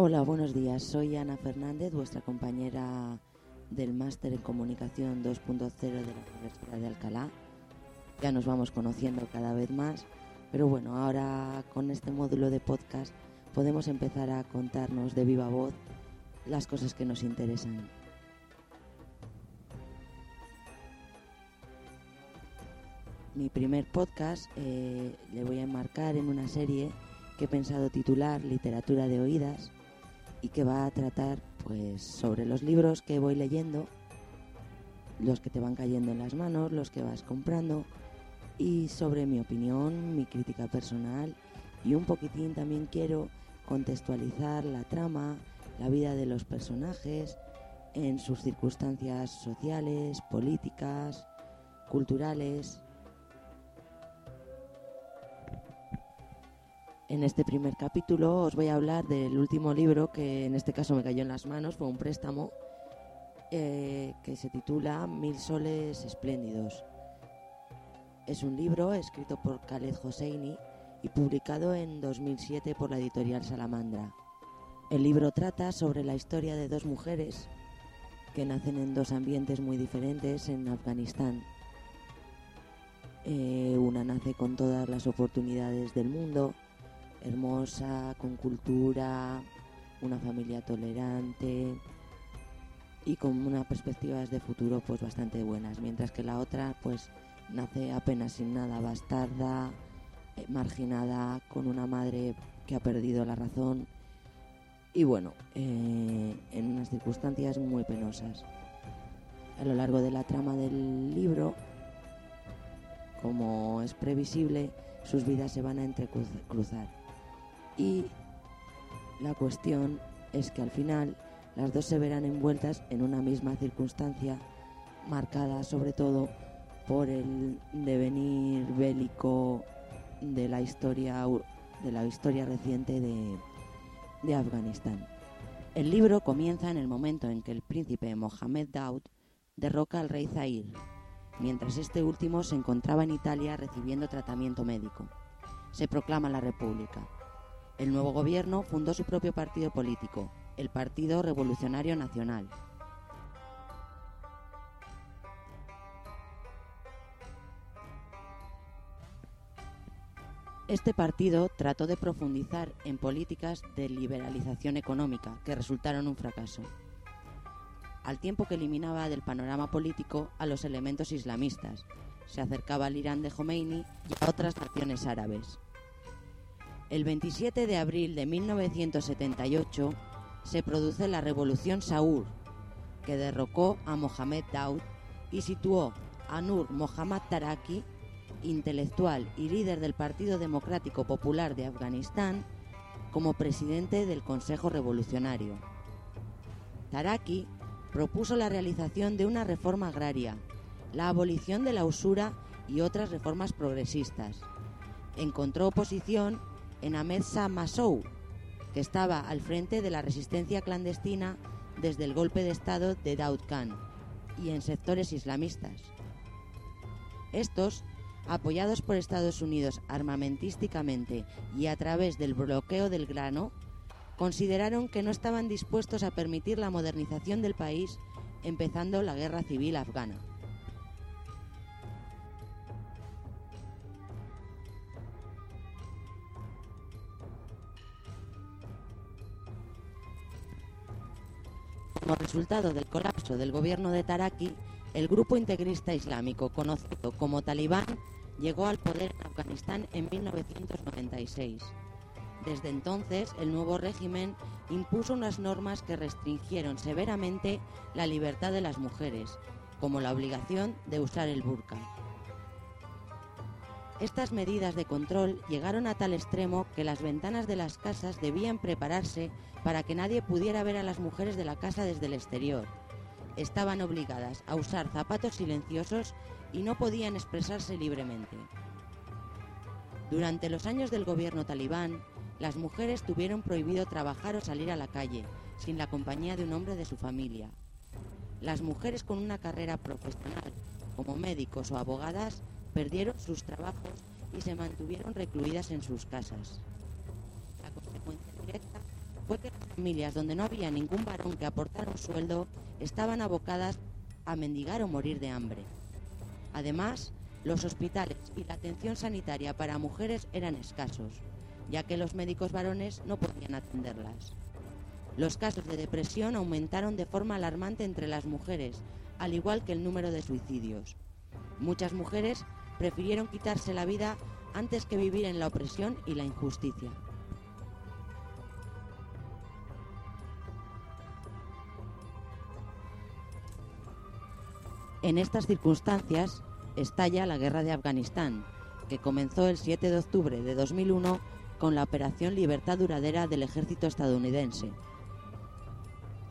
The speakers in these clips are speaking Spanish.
Hola, buenos días. Soy Ana Fernández, vuestra compañera del Máster en Comunicación 2.0 de la Universidad de Alcalá. Ya nos vamos conociendo cada vez más, pero bueno, ahora con este módulo de podcast podemos empezar a contarnos de viva voz las cosas que nos interesan. Mi primer podcast eh, le voy a enmarcar en una serie que he pensado titular Literatura de Oídas y que va a tratar pues sobre los libros que voy leyendo, los que te van cayendo en las manos, los que vas comprando y sobre mi opinión, mi crítica personal y un poquitín también quiero contextualizar la trama, la vida de los personajes en sus circunstancias sociales, políticas, culturales En este primer capítulo os voy a hablar del último libro que en este caso me cayó en las manos, fue un préstamo eh, que se titula Mil soles espléndidos. Es un libro escrito por Khaled Hosseini y publicado en 2007 por la editorial Salamandra. El libro trata sobre la historia de dos mujeres que nacen en dos ambientes muy diferentes en Afganistán. Eh, una nace con todas las oportunidades del mundo, hermosa, con cultura, una familia tolerante y con unas perspectivas de futuro pues bastante buenas, mientras que la otra pues nace apenas sin nada, bastarda, eh, marginada, con una madre que ha perdido la razón. Y bueno, eh, en unas circunstancias muy penosas. A lo largo de la trama del libro, como es previsible, sus vidas se van a entrecruzar y la cuestión es que al final las dos se verán envueltas en una misma circunstancia marcada sobre todo por el devenir bélico de la historia de la historia reciente de, de Afganistán. El libro comienza en el momento en que el príncipe Mohammed Daud derroca al rey Zahir, mientras este último se encontraba en Italia recibiendo tratamiento médico. Se proclama la República. El nuevo gobierno fundó su propio partido político, el Partido Revolucionario Nacional. Este partido trató de profundizar en políticas de liberalización económica que resultaron un fracaso, al tiempo que eliminaba del panorama político a los elementos islamistas, se acercaba al Irán de Khomeini y a otras naciones árabes. El 27 de abril de 1978 se produce la Revolución Saúr, que derrocó a Mohamed Daud y situó a Nur Mohammad Taraki, intelectual y líder del Partido Democrático Popular de Afganistán, como presidente del Consejo Revolucionario. Taraki propuso la realización de una reforma agraria, la abolición de la usura y otras reformas progresistas. Encontró oposición en Ahmed Shah Massoud, que estaba al frente de la resistencia clandestina desde el golpe de Estado de Daud Khan y en sectores islamistas. Estos, apoyados por Estados Unidos armamentísticamente y a través del bloqueo del grano, consideraron que no estaban dispuestos a permitir la modernización del país empezando la guerra civil afgana. Como resultado del colapso del gobierno de Taraki, el grupo integrista islámico conocido como Talibán llegó al poder en Afganistán en 1996. Desde entonces, el nuevo régimen impuso unas normas que restringieron severamente la libertad de las mujeres, como la obligación de usar el burka. Estas medidas de control llegaron a tal extremo que las ventanas de las casas debían prepararse para que nadie pudiera ver a las mujeres de la casa desde el exterior. Estaban obligadas a usar zapatos silenciosos y no podían expresarse libremente. Durante los años del gobierno talibán, las mujeres tuvieron prohibido trabajar o salir a la calle, sin la compañía de un hombre de su familia. Las mujeres con una carrera profesional, como médicos o abogadas, perdieron sus trabajos y se mantuvieron recluidas en sus casas. La consecuencia directa fue que las familias donde no había ningún varón que aportara un sueldo estaban abocadas a mendigar o morir de hambre. Además, los hospitales y la atención sanitaria para mujeres eran escasos, ya que los médicos varones no podían atenderlas. Los casos de depresión aumentaron de forma alarmante entre las mujeres, al igual que el número de suicidios. Muchas mujeres prefirieron quitarse la vida antes que vivir en la opresión y la injusticia. En estas circunstancias estalla la guerra de Afganistán, que comenzó el 7 de octubre de 2001 con la Operación Libertad Duradera del ejército estadounidense.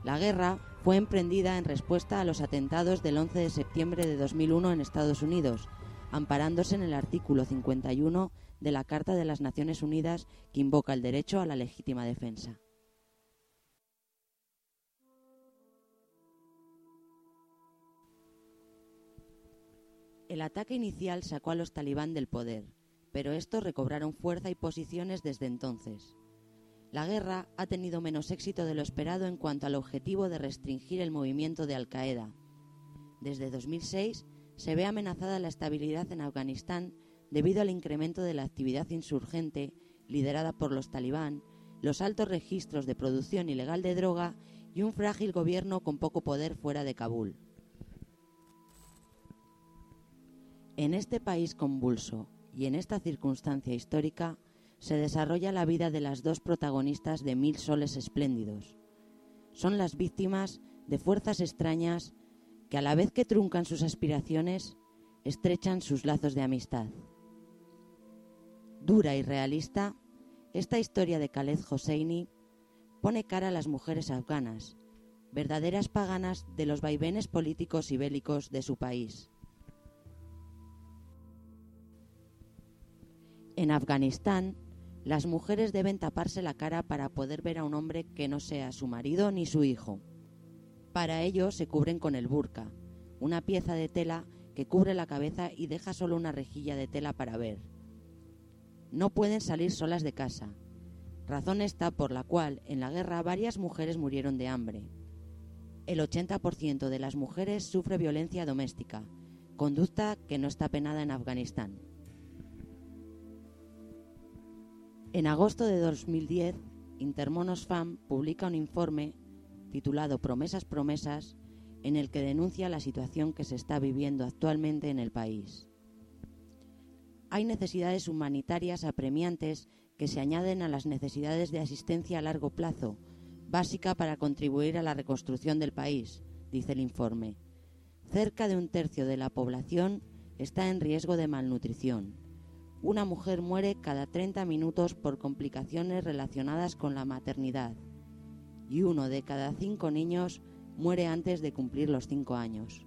La guerra fue emprendida en respuesta a los atentados del 11 de septiembre de 2001 en Estados Unidos, amparándose en el artículo 51 de la Carta de las Naciones Unidas que invoca el derecho a la legítima defensa. El ataque inicial sacó a los talibán del poder, pero estos recobraron fuerza y posiciones desde entonces. La guerra ha tenido menos éxito de lo esperado en cuanto al objetivo de restringir el movimiento de Al-Qaeda. Desde 2006 se ve amenazada la estabilidad en Afganistán debido al incremento de la actividad insurgente liderada por los talibán, los altos registros de producción ilegal de droga y un frágil gobierno con poco poder fuera de Kabul. En este país convulso y en esta circunstancia histórica se desarrolla la vida de las dos protagonistas de Mil Soles Espléndidos. Son las víctimas de fuerzas extrañas que a la vez que truncan sus aspiraciones, estrechan sus lazos de amistad. Dura y realista, esta historia de Khaled Hosseini pone cara a las mujeres afganas, verdaderas paganas de los vaivenes políticos y bélicos de su país. En Afganistán, las mujeres deben taparse la cara para poder ver a un hombre que no sea su marido ni su hijo. Para ello se cubren con el burka, una pieza de tela que cubre la cabeza y deja solo una rejilla de tela para ver. No pueden salir solas de casa, razón esta por la cual en la guerra varias mujeres murieron de hambre. El 80% de las mujeres sufre violencia doméstica, conducta que no está penada en Afganistán. En agosto de 2010, Intermonos FAM publica un informe titulado Promesas, Promesas, en el que denuncia la situación que se está viviendo actualmente en el país. Hay necesidades humanitarias apremiantes que se añaden a las necesidades de asistencia a largo plazo, básica para contribuir a la reconstrucción del país, dice el informe. Cerca de un tercio de la población está en riesgo de malnutrición una mujer muere cada 30 minutos por complicaciones relacionadas con la maternidad y uno de cada cinco niños muere antes de cumplir los cinco años.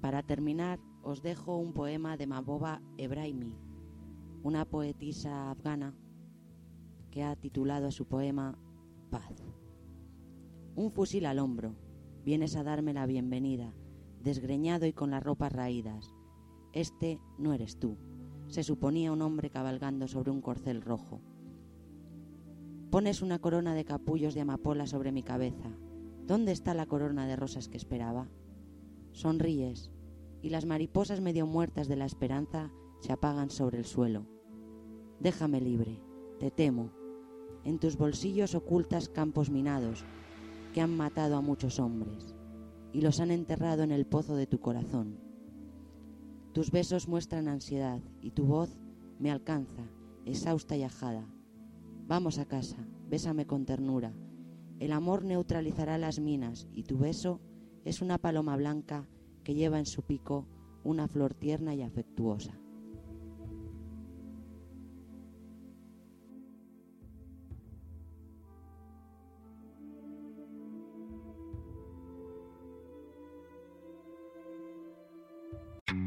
Para terminar, os dejo un poema de Maboba Ebrahimi, una poetisa afgana que ha titulado su poema Paz. Un fusil al hombro. Vienes a darme la bienvenida, desgreñado y con las ropas raídas. Este no eres tú. Se suponía un hombre cabalgando sobre un corcel rojo. Pones una corona de capullos de amapola sobre mi cabeza. ¿Dónde está la corona de rosas que esperaba? Sonríes, y las mariposas medio muertas de la esperanza se apagan sobre el suelo. Déjame libre, te temo. En tus bolsillos ocultas campos minados, que han matado a muchos hombres y los han enterrado en el pozo de tu corazón. Tus besos muestran ansiedad y tu voz me alcanza, exhausta y ajada. Vamos a casa, bésame con ternura, El amor neutralizará las minas y tu beso es una paloma blanca que lleva en su pico una flor tierna y afectuosa.